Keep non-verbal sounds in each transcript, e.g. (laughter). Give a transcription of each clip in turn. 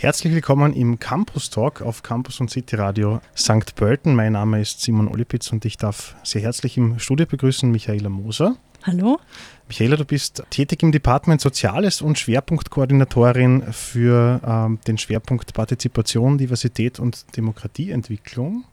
Herzlich willkommen im Campus Talk auf Campus und City Radio St. Pölten. Mein Name ist Simon Olipitz und ich darf sehr herzlich im Studio begrüßen Michaela Moser. Hallo. Michaela, du bist tätig im Department Soziales und Schwerpunktkoordinatorin für ähm, den Schwerpunkt Partizipation, Diversität und Demokratieentwicklung.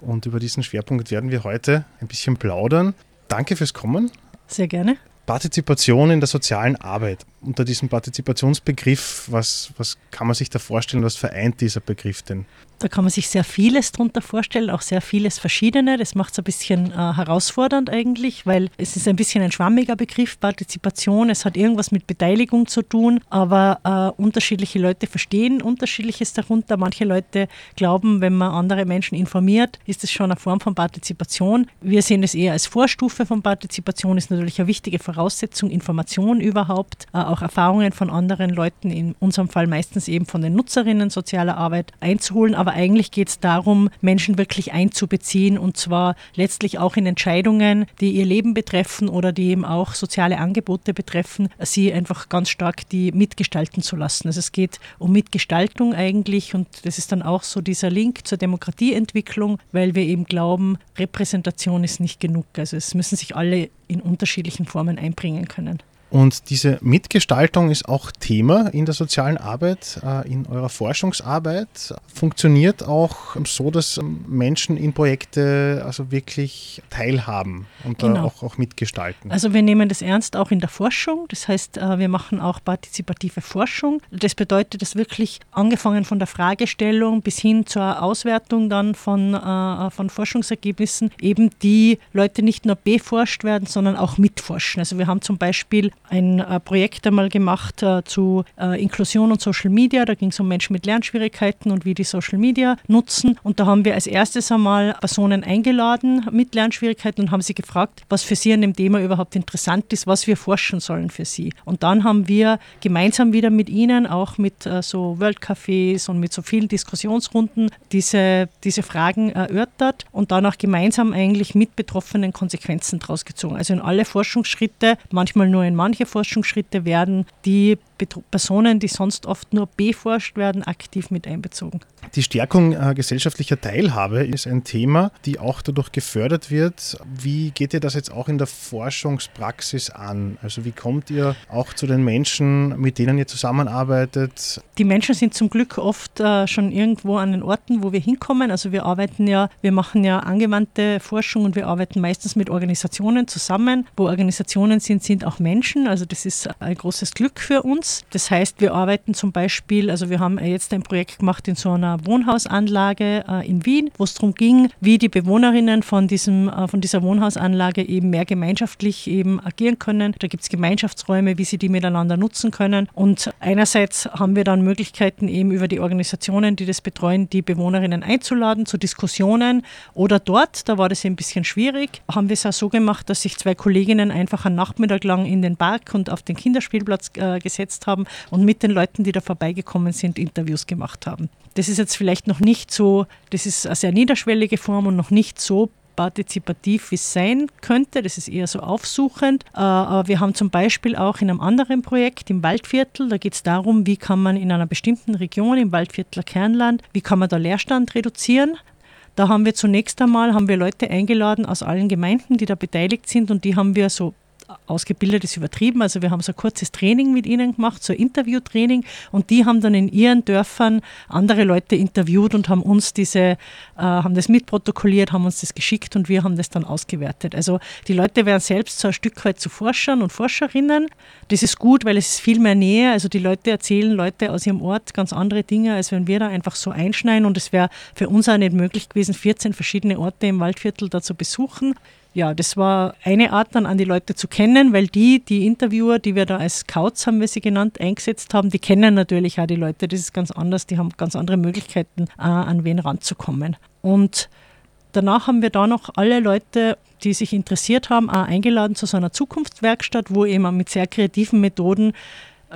Und über diesen Schwerpunkt werden wir heute ein bisschen plaudern. Danke fürs Kommen. Sehr gerne. Partizipation in der sozialen Arbeit. Unter diesem Partizipationsbegriff, was, was kann man sich da vorstellen, was vereint dieser Begriff denn? Da kann man sich sehr vieles darunter vorstellen, auch sehr vieles Verschiedene. Das macht es ein bisschen äh, herausfordernd eigentlich, weil es ist ein bisschen ein schwammiger Begriff, Partizipation. Es hat irgendwas mit Beteiligung zu tun, aber äh, unterschiedliche Leute verstehen unterschiedliches darunter. Manche Leute glauben, wenn man andere Menschen informiert, ist es schon eine Form von Partizipation. Wir sehen es eher als Vorstufe von Partizipation, ist natürlich eine wichtige Voraussetzung, Information überhaupt, äh, auch Erfahrungen von anderen Leuten, in unserem Fall meistens eben von den Nutzerinnen sozialer Arbeit einzuholen. Aber eigentlich geht es darum, Menschen wirklich einzubeziehen und zwar letztlich auch in Entscheidungen, die ihr Leben betreffen oder die eben auch soziale Angebote betreffen, sie einfach ganz stark die mitgestalten zu lassen. Also es geht um Mitgestaltung eigentlich und das ist dann auch so dieser Link zur Demokratieentwicklung, weil wir eben glauben, Repräsentation ist nicht genug. Also es müssen sich alle in unterschiedlichen Formen einbringen können. Und diese Mitgestaltung ist auch Thema in der sozialen Arbeit, äh, in eurer Forschungsarbeit. Funktioniert auch so, dass Menschen in Projekte also wirklich teilhaben und genau. auch, auch mitgestalten. Also wir nehmen das ernst auch in der Forschung. Das heißt, äh, wir machen auch partizipative Forschung. Das bedeutet, dass wirklich angefangen von der Fragestellung bis hin zur Auswertung dann von, äh, von Forschungsergebnissen eben die Leute nicht nur beforscht werden, sondern auch mitforschen. Also wir haben zum Beispiel ein äh, Projekt einmal gemacht äh, zu äh, Inklusion und Social Media. Da ging es um Menschen mit Lernschwierigkeiten und wie die Social Media nutzen. Und da haben wir als erstes einmal Personen eingeladen mit Lernschwierigkeiten und haben sie gefragt, was für sie an dem Thema überhaupt interessant ist, was wir forschen sollen für sie. Und dann haben wir gemeinsam wieder mit ihnen, auch mit so World Cafés und mit so vielen Diskussionsrunden, diese, diese Fragen erörtert und dann auch gemeinsam eigentlich mit Betroffenen Konsequenzen daraus gezogen. Also in alle Forschungsschritte, manchmal nur in manchen manche Forschungsschritte werden die Personen, die sonst oft nur beforscht werden, aktiv mit einbezogen. Die Stärkung äh, gesellschaftlicher Teilhabe ist ein Thema, die auch dadurch gefördert wird. Wie geht ihr das jetzt auch in der Forschungspraxis an? Also wie kommt ihr auch zu den Menschen, mit denen ihr zusammenarbeitet? Die Menschen sind zum Glück oft äh, schon irgendwo an den Orten, wo wir hinkommen. Also wir arbeiten ja, wir machen ja angewandte Forschung und wir arbeiten meistens mit Organisationen zusammen. Wo Organisationen sind, sind auch Menschen. Also das ist ein großes Glück für uns. Netz. Das heißt, wir arbeiten zum Beispiel, also wir haben jetzt ein Projekt gemacht in so einer Wohnhausanlage äh, in Wien, wo es darum ging, wie die Bewohnerinnen von, diesem, äh, von dieser Wohnhausanlage eben mehr gemeinschaftlich eben agieren können. Da gibt es Gemeinschaftsräume, wie sie die miteinander nutzen können. Und einerseits haben wir dann Möglichkeiten eben über die Organisationen, die das betreuen, die Bewohnerinnen einzuladen zu Diskussionen oder dort, da war das ein bisschen schwierig, haben wir es auch so gemacht, dass sich zwei Kolleginnen einfach einen Nachmittag lang in den Park und auf den Kinderspielplatz äh, gesetzt gesetzt haben und mit den Leuten, die da vorbeigekommen sind, Interviews gemacht haben. Das ist jetzt vielleicht noch nicht so, das ist eine sehr niederschwellige Form und noch nicht so partizipativ, wie es sein könnte. Das ist eher so aufsuchend. Äh, aber wir haben zum Beispiel auch in einem anderen Projekt im Waldviertel, da geht es darum, wie kann man in einer bestimmten Region, im Waldviertler Kernland, wie kann man da Leerstand reduzieren. Da haben wir zunächst einmal haben wir Leute eingeladen aus allen Gemeinden, die da beteiligt sind und die haben wir so ausgebildet ist übertrieben. Also wir haben so ein kurzes Training mit ihnen gemacht, so ein Interviewtraining und die haben dann in ihren Dörfern andere Leute interviewt und haben uns diese, äh, haben das mitprotokolliert, haben uns das geschickt und wir haben das dann ausgewertet. Also die Leute werden selbst so ein Stück weit zu Forschern und Forscherinnen. Das ist gut, weil es ist viel mehr Nähe. Also die Leute erzählen Leute aus ihrem Ort ganz andere Dinge, als wenn wir da einfach so einschneiden und es wäre für uns auch nicht möglich gewesen, 14 verschiedene Orte im Waldviertel da zu besuchen ja, das war eine Art dann an die Leute zu kennen, weil die, die Interviewer, die wir da als Scouts, haben wir sie genannt, eingesetzt haben, die kennen natürlich auch die Leute. Das ist ganz anders, die haben ganz andere Möglichkeiten, äh, an wen ranzukommen. Und danach haben wir da noch alle Leute, die sich interessiert haben, auch eingeladen zu so einer Zukunftswerkstatt, wo eben mit sehr kreativen Methoden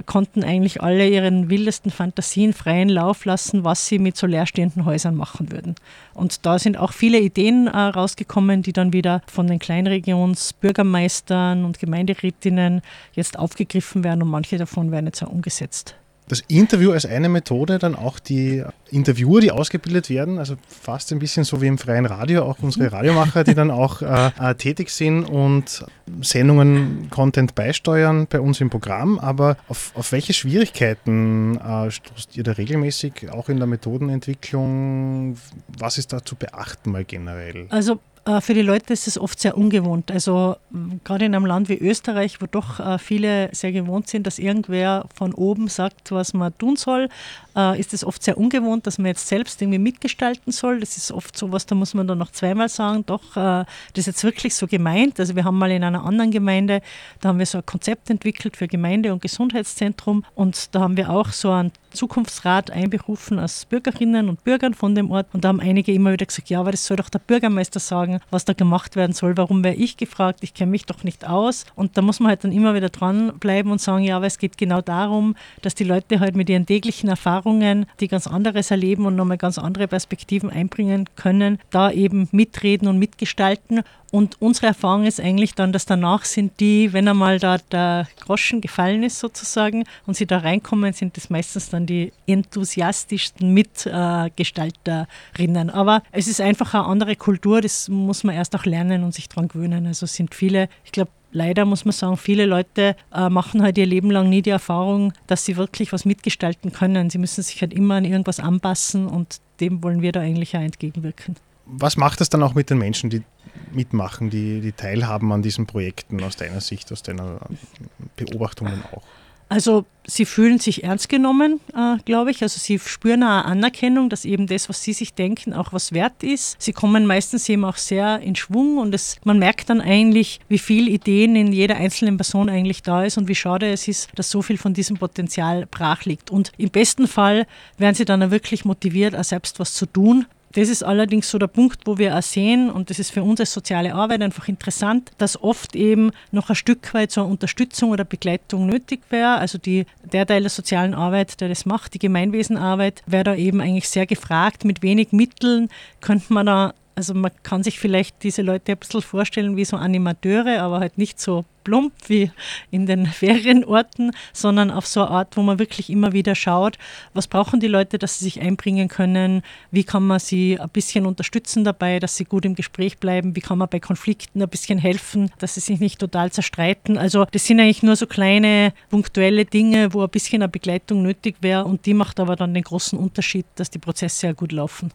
konnten eigentlich alle ihren wildesten Fantasien freien Lauf lassen, was sie mit so leerstehenden Häusern machen würden. Und da sind auch viele Ideen äh, rausgekommen, die dann wieder von den Kleinregionsbürgermeistern und Gemeinderätinnen jetzt aufgegriffen werden und manche davon werden jetzt auch umgesetzt. Das Interview als eine Methode, dann auch die Interviewer, die ausgebildet werden, also fast ein bisschen so wie im freien Radio, auch unsere mhm. Radiomacher, die dann (laughs) auch äh, äh, tätig sind und Sendungen, Content beisteuern bei uns im Programm. Aber auf, auf welche Schwierigkeiten äh, stoßt ihr da regelmäßig, auch in der Methodenentwicklung? Was ist da zu beachten mal generell? Also für die Leute ist es oft sehr ungewohnt. Also gerade in einem Land wie Österreich, wo doch äh, viele sehr gewohnt sind, dass irgendwer von oben sagt, was man tun soll, äh, ist es oft sehr ungewohnt, dass man jetzt selbst irgendwie mitgestalten soll. Das ist oft so was, da muss man dann noch zweimal sagen, doch, das ist jetzt wirklich so gemeint. Also wir haben mal in einer anderen Gemeinde, da haben wir so ein Konzept entwickelt für Gemeinde- und Gesundheitszentrum und da haben wir auch so einen Zukunftsrat einberufen als Bürgerinnen und Bürgern von dem Ort und da haben einige immer wieder gesagt, ja, aber das soll doch der Bürgermeister sagen was da gemacht werden soll. Warum wäre ich gefragt? Ich kenne mich doch nicht aus. Und da muss man halt dann immer wieder dranbleiben und sagen, ja, aber es geht genau darum, dass die Leute halt mit ihren täglichen Erfahrungen, die ganz anderes erleben und nochmal ganz andere Perspektiven einbringen können, da eben mitreden und mitgestalten. Und unsere Erfahrung ist eigentlich dann, dass danach sind die, wenn einmal da der Groschen gefallen ist sozusagen und sie da reinkommen, sind das meistens dann die enthusiastischsten Mitgestalterinnen. Aber es ist einfach eine andere Kultur, das muss man erst auch lernen und sich daran gewöhnen. Also sind viele, ich glaube, leider muss man sagen, viele Leute äh, machen halt ihr Leben lang nie die Erfahrung, dass sie wirklich was mitgestalten können. Sie müssen sich halt immer an irgendwas anpassen und dem wollen wir da eigentlich auch entgegenwirken. Was macht das dann auch mit den Menschen, die mitmachen, die, die teilhaben an diesen Projekten aus deiner Sicht, aus deiner Beobachtungen auch? Also sie fühlen sich ernst genommen, äh, glaube ich. Also sie spüren eine Anerkennung, dass eben das, was sie sich denken, auch was wert ist. Sie kommen meistens eben auch sehr in Schwung und es, man merkt dann eigentlich, wie viel Ideen in jeder einzelnen Person eigentlich da ist und wie schade es ist, dass so viel von diesem Potenzial brach liegt. Und im besten Fall werden sie dann auch wirklich motiviert, auch selbst was zu tun das ist allerdings so der Punkt, wo wir auch sehen, und das ist für uns als soziale Arbeit einfach interessant, dass oft eben noch ein Stück weit so eine Unterstützung oder Begleitung nötig wäre. Also die, der Teil der sozialen Arbeit, der das macht, die Gemeinwesenarbeit, wäre da eben eigentlich sehr gefragt. Mit wenig Mitteln könnte man da also man kann sich vielleicht diese Leute ein bisschen vorstellen wie so Animateure, aber halt nicht so plump wie in den (laughs) Ferienorten, sondern auf so eine Art, wo man wirklich immer wieder schaut, was brauchen die Leute, dass sie sich einbringen können, wie kann man sie ein bisschen unterstützen dabei, dass sie gut im Gespräch bleiben, wie kann man bei Konflikten ein bisschen helfen, dass sie sich nicht total zerstreiten. Also das sind eigentlich nur so kleine punktuelle Dinge, wo ein bisschen eine Begleitung nötig wäre und die macht aber dann den großen Unterschied, dass die Prozesse sehr gut laufen.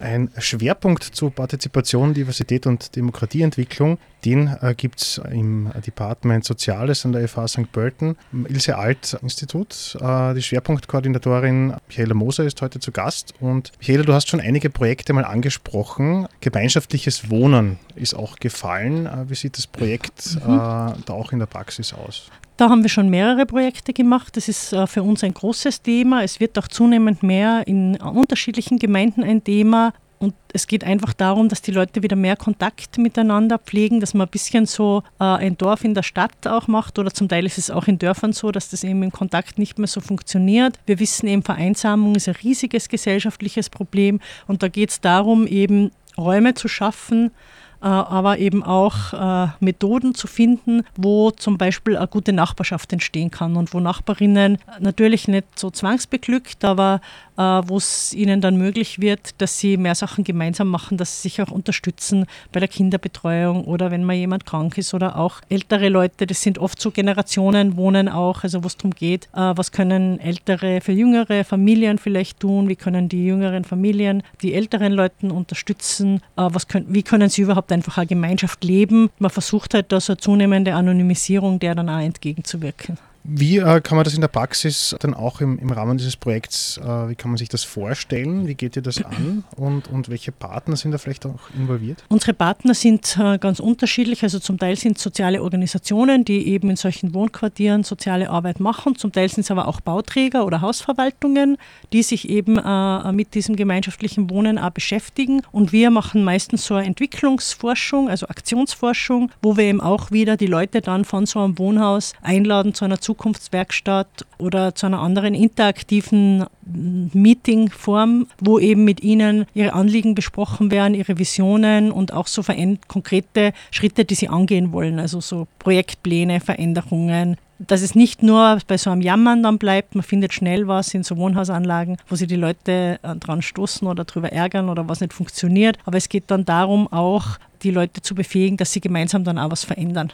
Ein Schwerpunkt zu Partizipation, Diversität und Demokratieentwicklung, den äh, gibt es im Department Soziales an der FH St. Pölten, im Ilse Alt Institut. Äh, die Schwerpunktkoordinatorin Michaela Moser ist heute zu Gast. Und Michaela, du hast schon einige Projekte mal angesprochen. Gemeinschaftliches Wohnen ist auch gefallen. Äh, wie sieht das Projekt mhm. Äh, da auch in der Praxis aus? Da haben wir schon mehrere Projekte gemacht. Das ist äh, für uns ein großes Thema. Es wird auch zunehmend mehr in unterschiedlichen Gemeinden ein Thema. Und es geht einfach darum, dass die Leute wieder mehr Kontakt miteinander pflegen, dass man ein bisschen so äh, ein Dorf in der Stadt auch macht oder zum Teil ist es auch in Dörfern so, dass das eben im Kontakt nicht mehr so funktioniert. Wir wissen eben, Vereinsamung ist ein riesiges gesellschaftliches Problem und da geht es darum, eben Räume zu schaffen, äh, aber eben auch äh, Methoden zu finden, wo zum Beispiel eine gute Nachbarschaft entstehen kann und wo Nachbarinnen natürlich nicht so zwangsbeglückt, aber äh, wo es ihnen dann möglich wird, dass sie mehr Sachen gemeinsam machen, dass sie sich auch unterstützen bei der Kinderbetreuung oder wenn mal jemand krank ist oder auch ältere Leute, das sind oft so Generationen, wohnen auch, also wo es darum geht, was können ältere für jüngere Familien vielleicht tun, wie können die jüngeren Familien die älteren Leuten unterstützen, was können, wie können sie überhaupt einfach eine Gemeinschaft leben. Man versucht halt da so eine zunehmende Anonymisierung der dann auch entgegenzuwirken. Wie äh, kann man das in der Praxis dann auch im, im Rahmen dieses Projekts, äh, wie kann man sich das vorstellen? Wie geht ihr das an und, und welche Partner sind da vielleicht auch involviert? Unsere Partner sind äh, ganz unterschiedlich. Also zum Teil sind es soziale Organisationen, die eben in solchen Wohnquartieren soziale Arbeit machen. Zum Teil sind es aber auch Bauträger oder Hausverwaltungen, die sich eben äh, mit diesem gemeinschaftlichen Wohnen auch beschäftigen. Und wir machen meistens so eine Entwicklungsforschung, also Aktionsforschung, wo wir eben auch wieder die Leute dann von so einem Wohnhaus einladen zu einer Zukunftswerkstatt oder zu einer anderen interaktiven Meetingform, wo eben mit ihnen ihre Anliegen besprochen werden, ihre Visionen und auch so konkrete Schritte, die sie angehen wollen, also so Projektpläne, Veränderungen, dass es nicht nur bei so einem Jammern dann bleibt, man findet schnell was in so Wohnhausanlagen, wo sich die Leute äh, dran stoßen oder darüber ärgern oder was nicht funktioniert. Aber es geht dann darum, auch die Leute zu befähigen, dass sie gemeinsam dann auch was verändern.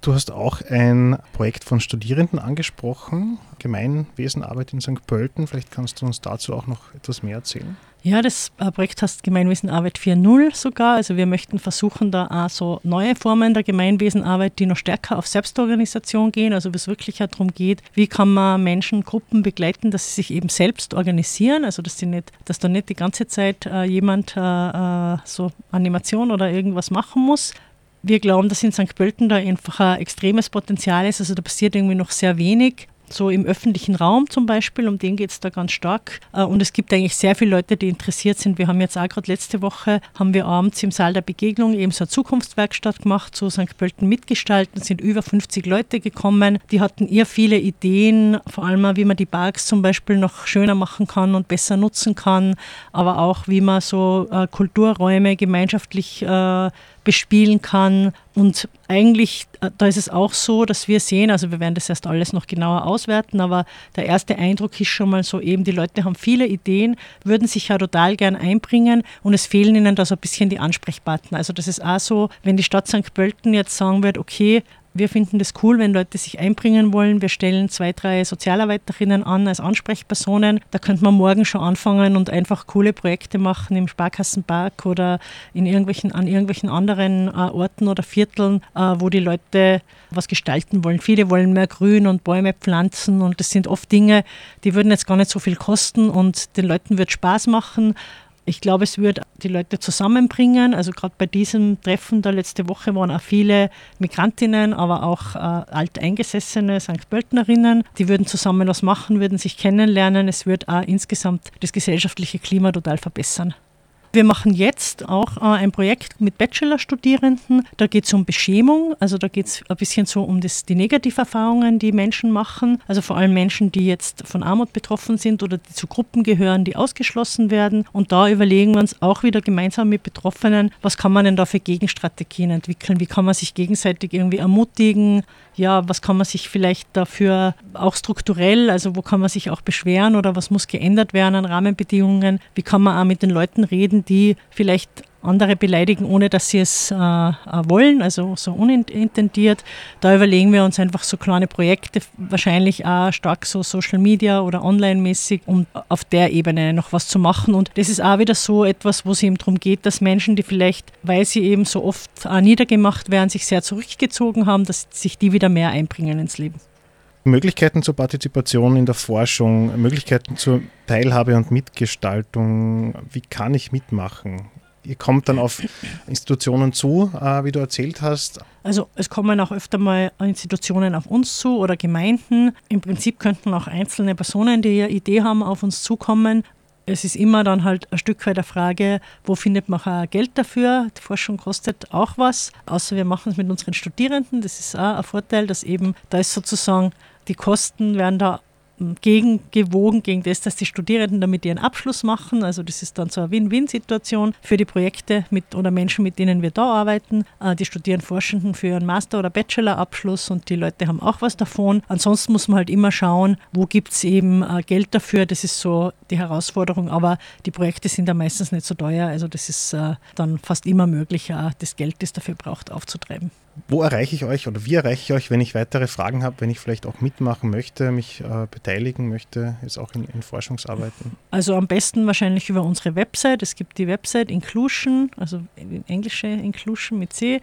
Du hast auch ein Projekt von Studierenden angesprochen, Gemeinwesenarbeit in St. Pölten. Vielleicht kannst du uns dazu auch noch etwas mehr erzählen. Ja, das äh, Projekt heißt Gemeinwesenarbeit 4.0 sogar. Also wir möchten versuchen, da auch so neue Formen der Gemeinwesenarbeit, die noch stärker auf Selbstorganisation gehen. Also wo es wirklich darum geht, wie kann man Menschen, Gruppen begleiten, dass sie sich eben selbst organisieren. Also dass, sie nicht, dass da nicht die ganze Zeit äh, jemand äh, äh so Animation oder irgendwas machen muss, wir glauben, dass in St. Pölten da einfach ein extremes Potenzial ist. Also da passiert irgendwie noch sehr wenig so im öffentlichen Raum zum Beispiel, um den geht es da ganz stark. Äh, und es gibt eigentlich sehr viele Leute, die interessiert sind. Wir haben jetzt auch gerade letzte Woche, haben wir abends im Saal der Begegnung eben so eine Zukunftswerkstatt gemacht, zu St. Pölten mitgestalten, sind über 50 Leute gekommen. Die hatten eher viele Ideen, vor allem wie man die Parks zum Beispiel noch schöner machen kann und besser nutzen kann, aber auch wie man so äh, Kulturräume gemeinschaftlich äh, bespielen kann. Und eigentlich, äh, da ist es auch so, dass wir sehen, also wir werden das erst alles noch genauer auswerten, aber der erste Eindruck ist schon mal so eben, die Leute haben viele Ideen, würden sich ja total gern einbringen und es fehlen ihnen da so ein bisschen die Ansprechpartner. Also das ist auch so, wenn die Stadt St. Pölten jetzt sagen wird, okay, wir finden das cool, wenn Leute sich einbringen wollen. Wir stellen zwei, drei Sozialarbeiterinnen an als Ansprechpersonen. Da könnte man morgen schon anfangen und einfach coole Projekte machen im Sparkassenpark oder in irgendwelchen, an irgendwelchen anderen äh, Orten oder Vierteln, äh, wo die Leute was gestalten wollen. Viele wollen mehr Grün und Bäume pflanzen und das sind oft Dinge, die würden jetzt gar nicht so viel kosten und den Leuten wird Spaß machen ich glaube, es wird die Leute zusammenbringen. Also gerade bei diesem Treffen der letzte Woche waren auch viele Migrantinnen, aber auch äh, alteingesessene St. Pöltnerinnen. Die würden zusammen was machen, würden sich kennenlernen. Es wird auch insgesamt das gesellschaftliche Klima total verbessern. Wir machen jetzt auch äh, ein Projekt mit Bachelorstudierenden. Da geht es um Beschämung, also da geht es ein bisschen so um das, die Negativerfahrungen, die Menschen machen. Also vor allem Menschen, die jetzt von Armut betroffen sind oder die zu Gruppen gehören, die ausgeschlossen werden. Und da überlegen wir uns auch wieder gemeinsam mit Betroffenen, was kann man denn da für Gegenstrategien entwickeln? Wie kann man sich gegenseitig irgendwie ermutigen? Ja, was kann man sich vielleicht dafür auch strukturell, also wo kann man sich auch beschweren oder was muss geändert werden an Rahmenbedingungen? Wie kann man auch mit den Leuten reden? Die vielleicht andere beleidigen, ohne dass sie es äh, äh, wollen, also so unintendiert. Da überlegen wir uns einfach so kleine Projekte, wahrscheinlich auch stark so Social Media oder online-mäßig, um auf der Ebene noch was zu machen. Und das ist auch wieder so etwas, wo es eben darum geht, dass Menschen, die vielleicht, weil sie eben so oft äh, niedergemacht werden, sich sehr zurückgezogen haben, dass sich die wieder mehr einbringen ins Leben. Möglichkeiten zur Partizipation in der Forschung, Möglichkeiten zur Teilhabe und Mitgestaltung. Wie kann ich mitmachen? Ihr kommt dann auf Institutionen zu, äh, wie du erzählt hast. Also es kommen auch öfter mal Institutionen auf uns zu oder Gemeinden. Im Prinzip könnten auch einzelne Personen, die eine Idee haben, auf uns zukommen. Es ist immer dann halt ein Stück weit der Frage, wo findet man Geld dafür? Die Forschung kostet auch was, außer wir machen es mit unseren Studierenden. Das ist auch ein Vorteil, dass eben da ist sozusagen die Kosten werden da gegengewogen gegen das, dass die Studierenden damit ihren Abschluss machen. Also das ist dann so eine Win-Win-Situation für die Projekte mit oder Menschen, mit denen wir da arbeiten. Äh, die studieren Forschenden für ihren Master- oder Bachelor-Abschluss und die Leute haben auch was davon. Ansonsten muss man halt immer schauen, wo gibt es eben äh, Geld dafür. Das ist so die Herausforderung, aber die Projekte sind ja meistens nicht so teuer. Also das ist äh, dann fast immer möglich, das Geld, das dafür braucht, aufzutreiben. Wo erreiche ich euch oder wie erreiche ich euch, wenn ich weitere Fragen habe, wenn ich vielleicht auch mitmachen möchte, mich äh, beteiligen möchte, jetzt auch in, in, Forschungsarbeiten? Also am besten wahrscheinlich über unsere Website. Es gibt die Website Inclusion, also englische Inclusion mit c.fhsdb.ac.at.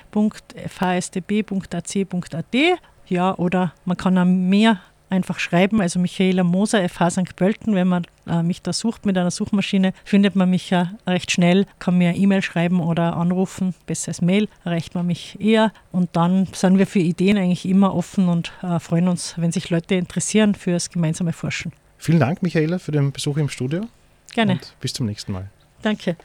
Ja, oder man kann auch mehr einfach schreiben. Also Michaela Moser, FH St. Pölten, wenn man äh, mich da sucht mit einer Suchmaschine, findet man mich ja recht schnell, kann mir E-Mail schreiben oder anrufen. Besser als Mail erreicht man mich eher. Und dann sind wir für Ideen eigentlich immer offen und äh, freuen uns, wenn sich Leute interessieren fürs gemeinsame Forschen. Vielen Dank, Michaela, für den Besuch im Studio. Gerne. Und bis zum nächsten Mal. Danke.